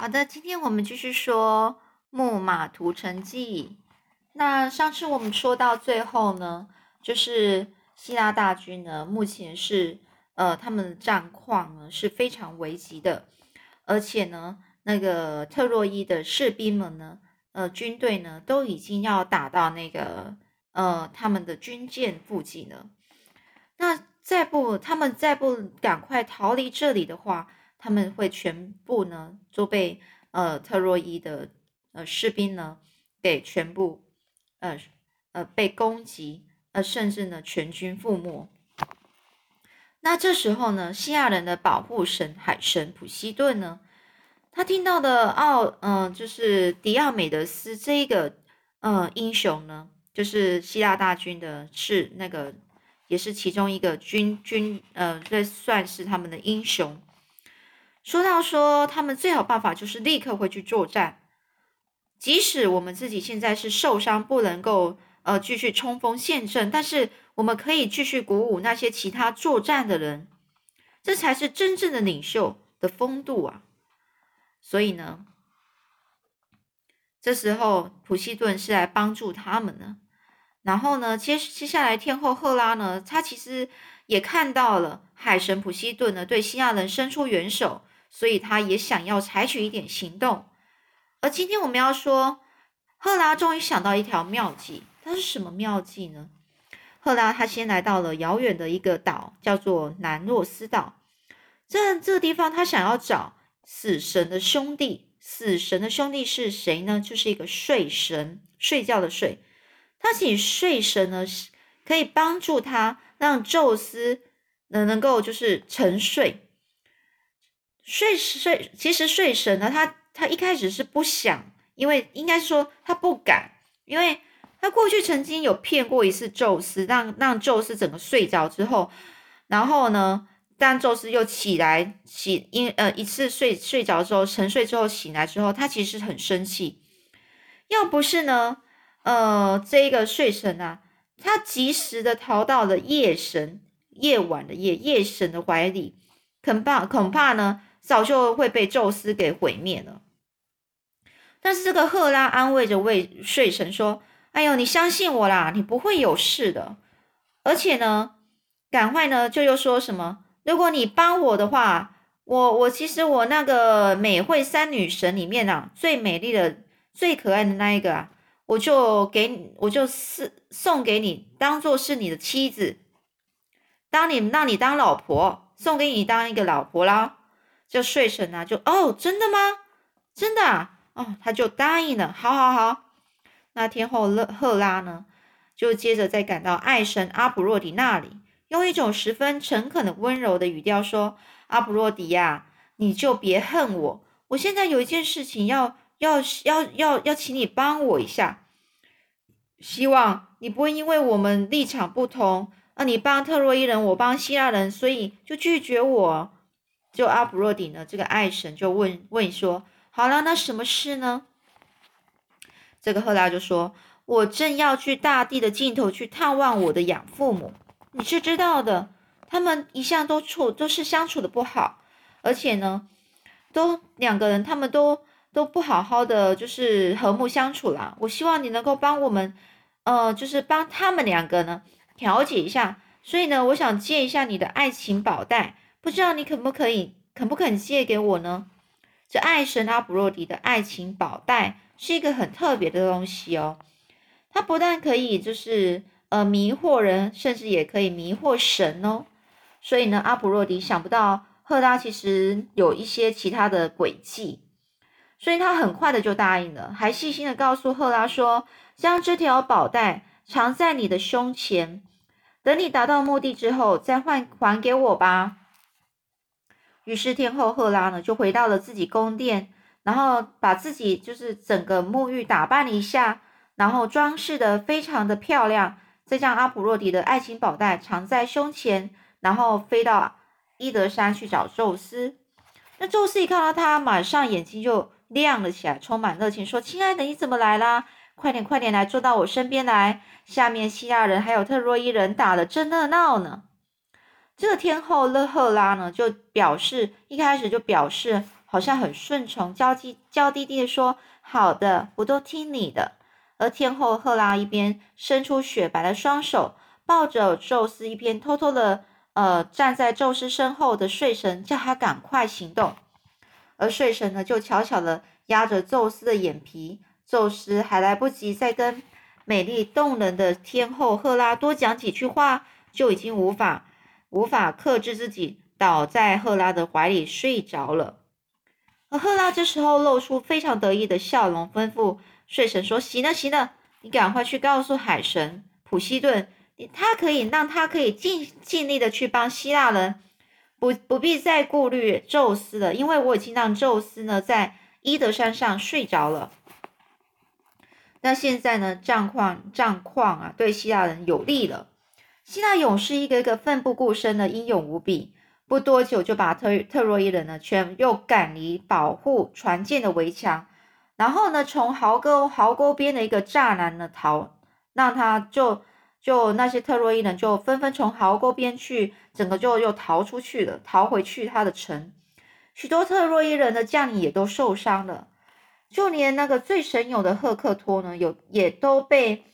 好的，今天我们继续说木马屠城记。那上次我们说到最后呢，就是希腊大军呢，目前是呃他们的战况呢是非常危急的，而且呢，那个特洛伊的士兵们呢，呃军队呢都已经要打到那个呃他们的军舰附近了。那再不他们再不赶快逃离这里的话，他们会全部呢都被呃特洛伊的呃士兵呢给全部呃呃被攻击，呃甚至呢全军覆没。那这时候呢，西亚人的保护神海神普西顿呢，他听到的奥嗯就是迪奥美德斯这一个呃英雄呢，就是希腊大军的是那个也是其中一个军军呃这算是他们的英雄。说到说，他们最好办法就是立刻回去作战，即使我们自己现在是受伤，不能够呃继续冲锋陷阵，但是我们可以继续鼓舞那些其他作战的人，这才是真正的领袖的风度啊！所以呢，这时候普西顿是来帮助他们的。然后呢，接接下来天后赫拉呢，她其实也看到了海神普西顿呢对西亚人伸出援手。所以他也想要采取一点行动，而今天我们要说，赫拉终于想到一条妙计。它是什么妙计呢？赫拉他先来到了遥远的一个岛，叫做南洛斯岛。这这个地方，他想要找死神的兄弟。死神的兄弟是谁呢？就是一个睡神，睡觉的睡。他请睡神呢，可以帮助他，让宙斯能能够就是沉睡。睡睡，其实睡神呢，他他一开始是不想，因为应该说他不敢，因为他过去曾经有骗过一次宙斯，让让宙斯整个睡着之后，然后呢，当宙斯又起来起，因呃一次睡睡着之后沉睡之后醒来之后，他其实很生气，要不是呢，呃，这个睡神啊，他及时的逃到了夜神夜晚的夜夜神的怀里，恐怕恐怕呢。早就会被宙斯给毁灭了。但是这个赫拉安慰着未睡神说：“哎呦，你相信我啦，你不会有事的。而且呢，赶快呢，就又说什么，如果你帮我的话，我我其实我那个美惠三女神里面啊，最美丽的、最可爱的那一个啊，我就给我就是送给你，当做是你的妻子，当你让你当老婆，送给你当一个老婆啦。”就睡神啊，就哦，真的吗？真的啊，哦，他就答应了。好，好，好。那天后，勒赫拉呢，就接着再赶到爱神阿普若迪那里，用一种十分诚恳的温柔的语调说：“阿普若迪呀，你就别恨我。我现在有一件事情要要要要要请你帮我一下，希望你不会因为我们立场不同，啊，你帮特洛伊人，我帮希腊人，所以就拒绝我。”就阿普若底呢，这个爱神就问问说：“好了，那什么事呢？”这个赫拉就说：“我正要去大地的尽头去探望我的养父母，你是知道的，他们一向都处都是相处的不好，而且呢，都两个人他们都都不好好的，就是和睦相处啦。我希望你能够帮我们，呃，就是帮他们两个呢调解一下。所以呢，我想借一下你的爱情宝袋。”不知道你肯不可以，肯不肯借给我呢？这爱神阿普洛迪的爱情宝袋是一个很特别的东西哦。它不但可以就是呃迷惑人，甚至也可以迷惑神哦。所以呢，阿普洛迪想不到赫拉其实有一些其他的诡计，所以他很快的就答应了，还细心的告诉赫拉说，将这条宝袋藏在你的胸前，等你达到目的之后再换还给我吧。于是天后赫拉呢，就回到了自己宫殿，然后把自己就是整个沐浴打扮了一下，然后装饰的非常的漂亮，再将阿普洛迪的爱情宝袋藏在胸前，然后飞到伊德山去找宙斯。那宙斯一看到他，马上眼睛就亮了起来，充满热情，说：“亲爱的，你怎么来啦？快点，快点来，坐到我身边来。下面希腊人还有特洛伊人打的正热闹呢。”这个天后勒赫拉呢，就表示一开始就表示好像很顺从，娇滴娇滴滴的说：“好的，我都听你的。”而天后赫拉一边伸出雪白的双手，抱着宙斯，一边偷偷的呃站在宙斯身后的睡神，叫他赶快行动。而睡神呢，就悄悄的压着宙斯的眼皮。宙斯还来不及再跟美丽动人的天后赫拉多讲几句话，就已经无法无法克制自己，倒在赫拉的怀里睡着了。而赫拉这时候露出非常得意的笑容，吩咐睡神说：“行了，行了，你赶快去告诉海神普西顿，他可以让他可以尽尽力的去帮希腊人，不不必再顾虑宙斯了，因为我已经让宙斯呢在伊德山上睡着了。”那现在呢？战况战况啊，对希腊人有利了。希腊勇士一个一个奋不顾身的，英勇无比。不多久就把特特洛伊人呢，全又赶离保护船舰的围墙，然后呢，从壕沟壕沟边的一个栅栏呢逃，让他就就那些特洛伊人就纷纷从壕沟边去，整个就又逃出去了，逃回去他的城。许多特洛伊人的将领也都受伤了。就连那个最神勇的赫克托呢，有也都被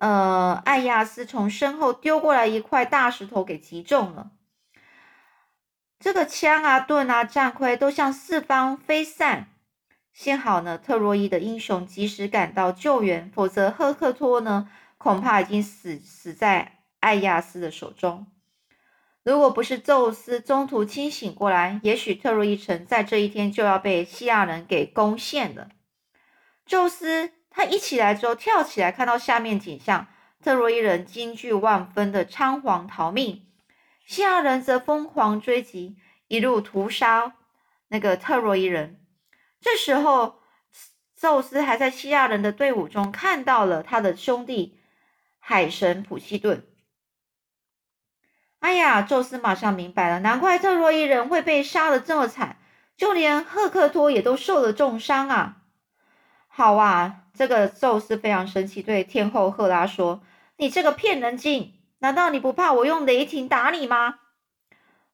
呃艾亚斯从身后丢过来一块大石头给击中了。这个枪啊、盾啊、战盔都向四方飞散。幸好呢，特洛伊的英雄及时赶到救援，否则赫克托呢，恐怕已经死死在艾亚斯的手中。如果不是宙斯中途清醒过来，也许特洛伊城在这一天就要被希腊人给攻陷了。宙斯他一起来之后跳起来，看到下面景象，特洛伊人惊惧万分的仓皇逃命，希腊人则疯狂追击，一路屠杀那个特洛伊人。这时候，宙斯还在希腊人的队伍中看到了他的兄弟海神普西顿。哎呀，宙斯马上明白了，难怪特洛伊人会被杀的这么惨，就连赫克托也都受了重伤啊。好啊，这个宙斯非常生气，对天后赫拉说：“你这个骗人精，难道你不怕我用雷霆打你吗？”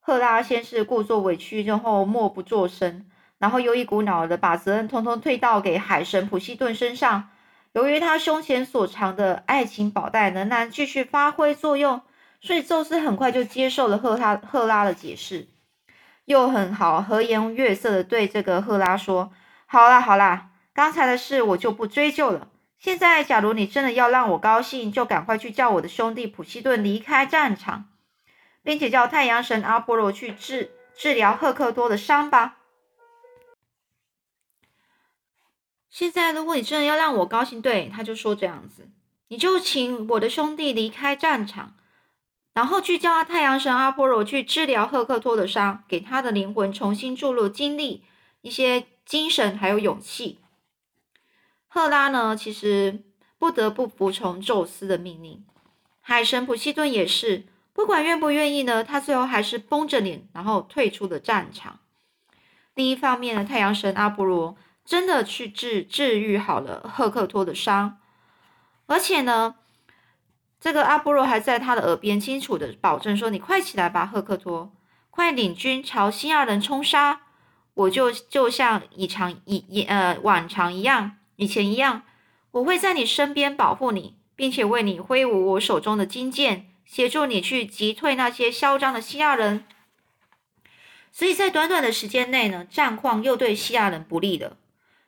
赫拉先是故作委屈，然后默不作声，然后又一股脑的把责任通通推到给海神普西顿身上。由于他胸前所藏的爱情宝袋仍然继续发挥作用，所以宙斯很快就接受了赫拉赫拉的解释，又很好和颜悦色的对这个赫拉说：“好啦好啦。”刚才的事我就不追究了。现在，假如你真的要让我高兴，就赶快去叫我的兄弟普西顿离开战场，并且叫太阳神阿波罗去治治疗赫克多的伤吧。现在，如果你真的要让我高兴，对，他就说这样子，你就请我的兄弟离开战场，然后去叫他太阳神阿波罗去治疗赫克托的伤，给他的灵魂重新注入精力、一些精神还有勇气。赫拉呢，其实不得不服从宙斯的命令。海神普西顿也是，不管愿不愿意呢，他最后还是绷着脸，然后退出了战场。另一方面呢，太阳神阿波罗真的去治治愈好了赫克托的伤，而且呢，这个阿波罗还在他的耳边清楚的保证说：“你快起来吧，赫克托，快领军朝西亚人冲杀！我就就像以常以以呃往常一样。”以前一样，我会在你身边保护你，并且为你挥舞我手中的金剑，协助你去击退那些嚣张的希腊人。所以在短短的时间内呢，战况又对希腊人不利了。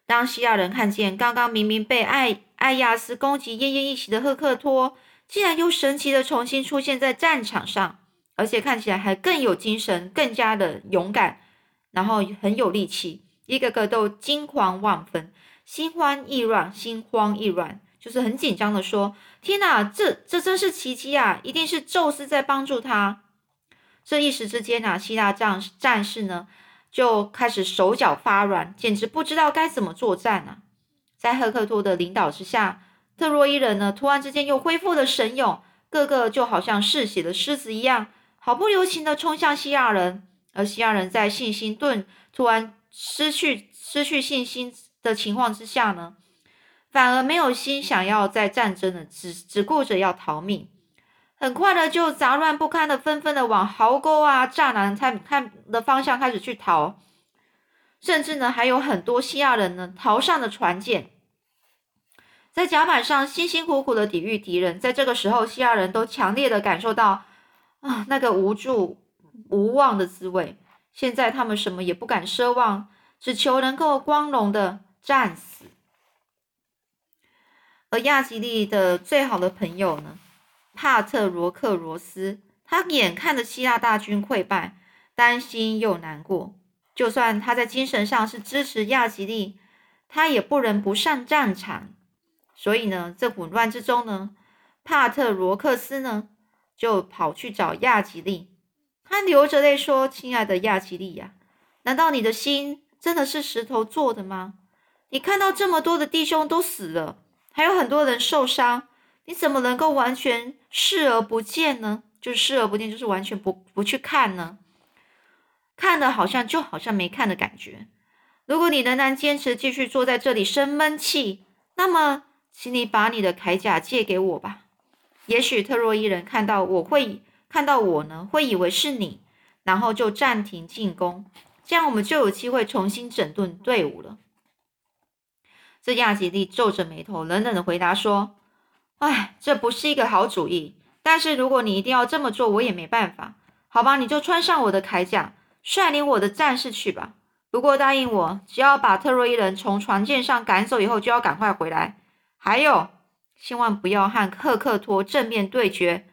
当希腊人看见刚刚明明被艾艾亚斯攻击奄奄一息的赫克托，竟然又神奇的重新出现在战场上，而且看起来还更有精神，更加的勇敢，然后很有力气，一个个都惊慌万分。心慌意乱，心慌意乱，就是很紧张的说：“天哪，这这真是奇迹啊！一定是宙斯在帮助他。”这一时之间啊，希腊战战士呢就开始手脚发软，简直不知道该怎么作战啊！在赫克托的领导之下，特洛伊人呢突然之间又恢复了神勇，个个就好像嗜血的狮子一样，毫不留情的冲向希腊人。而希腊人在信心顿突然失去失去信心。的情况之下呢，反而没有心想要再战争了，只只顾着要逃命。很快的就杂乱不堪的，纷纷的往壕沟啊、栅栏看看的方向开始去逃。甚至呢还有很多西亚人呢逃上了船舰，在甲板上辛辛苦苦的抵御敌人。在这个时候，西亚人都强烈的感受到啊那个无助无望的滋味。现在他们什么也不敢奢望，只求能够光荣的战死。而亚吉利的最好的朋友呢，帕特罗克罗斯，他眼看着希腊大军溃败，担心又难过。就算他在精神上是支持亚吉利，他也不能不上战场。所以呢，这混乱之中呢，帕特罗克斯呢就跑去找亚吉利，他流着泪说：“亲爱的亚吉利呀，难道你的心真的是石头做的吗？你看到这么多的弟兄都死了。”还有很多人受伤，你怎么能够完全视而不见呢？就是视而不见，就是完全不不去看呢？看的好像就好像没看的感觉。如果你仍然坚持继续坐在这里生闷气，那么，请你把你的铠甲借给我吧。也许特洛伊人看到我会看到我呢，会以为是你，然后就暂停进攻，这样我们就有机会重新整顿队伍了。这亚吉利皱着眉头，冷冷的回答说：“哎，这不是一个好主意。但是如果你一定要这么做，我也没办法。好吧，你就穿上我的铠甲，率领我的战士去吧。不过答应我，只要把特洛伊人从船舰上赶走以后，就要赶快回来。还有，千万不要和赫克托正面对决。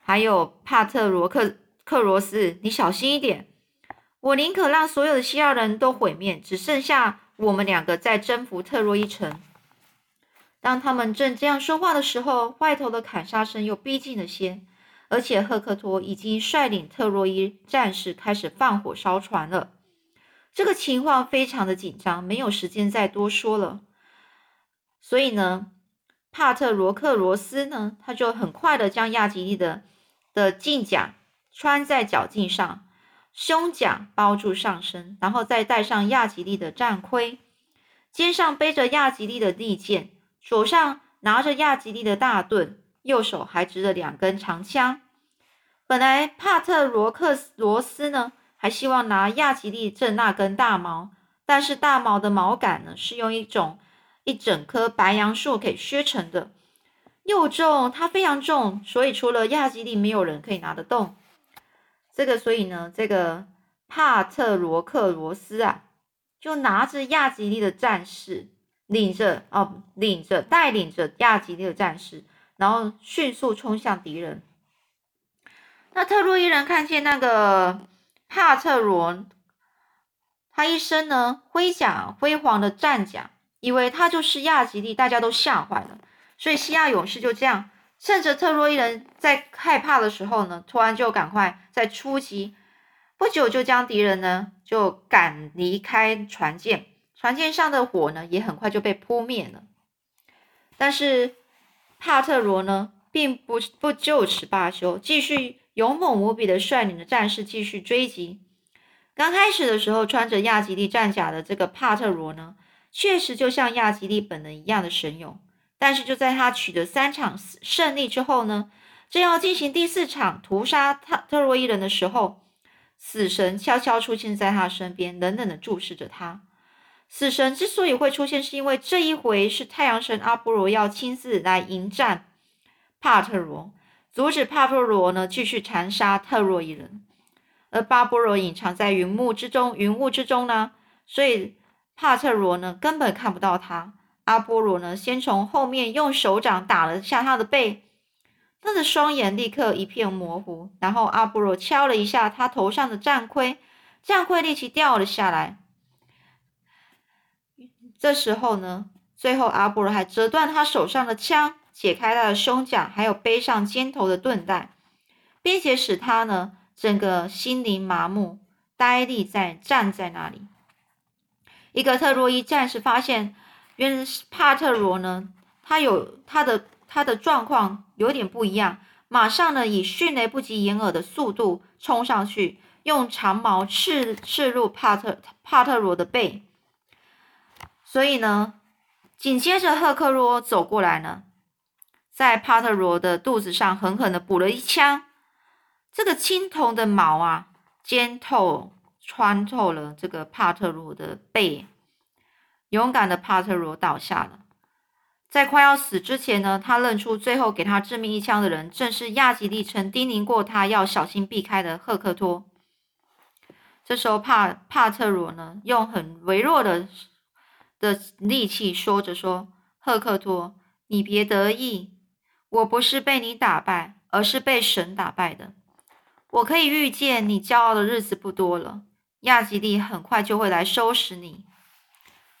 还有帕特罗克克罗斯，你小心一点。我宁可让所有的西亚人都毁灭，只剩下。”我们两个在征服特洛伊城。当他们正这样说话的时候，外头的砍杀声又逼近了些，而且赫克托已经率领特洛伊战士开始放火烧船了。这个情况非常的紧张，没有时间再多说了。所以呢，帕特罗克罗斯呢，他就很快的将亚吉利的的镜甲穿在脚镜上。胸甲包住上身，然后再戴上亚吉利的战盔，肩上背着亚吉利的利剑，手上拿着亚吉利的大盾，右手还执着两根长枪。本来帕特罗克罗斯呢，还希望拿亚吉利这那根大矛，但是大矛的矛杆呢，是用一种一整棵白杨树给削成的，又重，它非常重，所以除了亚吉利，没有人可以拿得动。这个，所以呢，这个帕特罗克罗斯啊，就拿着亚吉利的战士，领着哦，领着带领着亚吉利的战士，然后迅速冲向敌人。那特洛伊人看见那个帕特罗，他一身呢盔甲辉煌的战甲，以为他就是亚吉利，大家都吓坏了。所以西亚勇士就这样。趁着特洛伊人在害怕的时候呢，突然就赶快在出击，不久就将敌人呢就赶离开船舰，船舰上的火呢也很快就被扑灭了。但是帕特罗呢并不不就此罢休，继续勇猛无比的率领着战士继续追击。刚开始的时候，穿着亚吉利战甲的这个帕特罗呢，确实就像亚吉利本人一样的神勇。但是就在他取得三场胜利之后呢，正要进行第四场屠杀特特洛伊人的时候，死神悄悄出现在他身边，冷冷的注视着他。死神之所以会出现，是因为这一回是太阳神阿波罗要亲自来迎战帕特罗，阻止帕特罗呢继续残杀特洛伊人。而巴波罗隐藏在云雾之中，云雾之中呢，所以帕特罗呢根本看不到他。阿波罗呢，先从后面用手掌打了下他的背，他的双眼立刻一片模糊。然后阿波罗敲了一下他头上的战盔，战盔立即掉了下来。这时候呢，最后阿波罗还折断他手上的枪，解开他的胸甲，还有背上肩头的盾带，并且使他呢整个心灵麻木，呆立在站在那里。一个特洛伊战士发现。原来帕特罗呢，他有他的他的状况有点不一样，马上呢以迅雷不及掩耳的速度冲上去，用长矛刺刺入帕特帕特罗的背。所以呢，紧接着赫克罗走过来呢，在帕特罗的肚子上狠狠的补了一枪。这个青铜的矛啊，尖透穿透了这个帕特罗的背，勇敢的帕特罗倒下了。在快要死之前呢，他认出最后给他致命一枪的人，正是亚吉利曾叮咛过他要小心避开的赫克托。这时候，帕帕特罗呢，用很微弱的的力气说着说：“赫克托，你别得意，我不是被你打败，而是被神打败的。我可以预见你骄傲的日子不多了，亚吉利很快就会来收拾你。”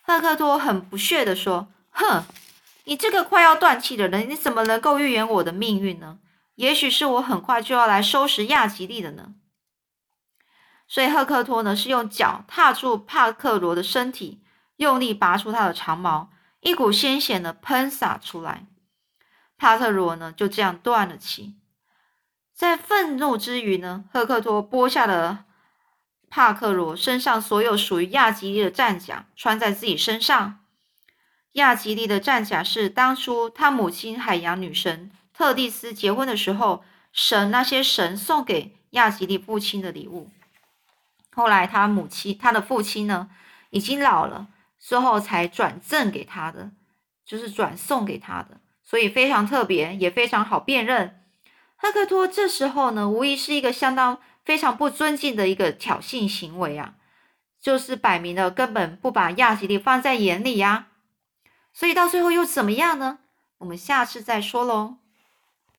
赫克托很不屑地说：“哼。”你这个快要断气的人，你怎么能够预言我的命运呢？也许是我很快就要来收拾亚吉利的呢。所以赫克托呢是用脚踏住帕克罗的身体，用力拔出他的长矛，一股鲜血呢喷洒出来。帕特罗呢就这样断了气。在愤怒之余呢，赫克托剥下了帕克罗身上所有属于亚吉利的战甲，穿在自己身上。亚吉利的战甲是当初他母亲海洋女神特蒂斯结婚的时候，神那些神送给亚吉利父亲的礼物。后来他母亲他的父亲呢已经老了，之后才转赠给他的，就是转送给他的，所以非常特别，也非常好辨认。赫克托这时候呢，无疑是一个相当非常不尊敬的一个挑衅行为啊，就是摆明了根本不把亚吉利放在眼里呀。所以到最后又怎么样呢？我们下次再说喽。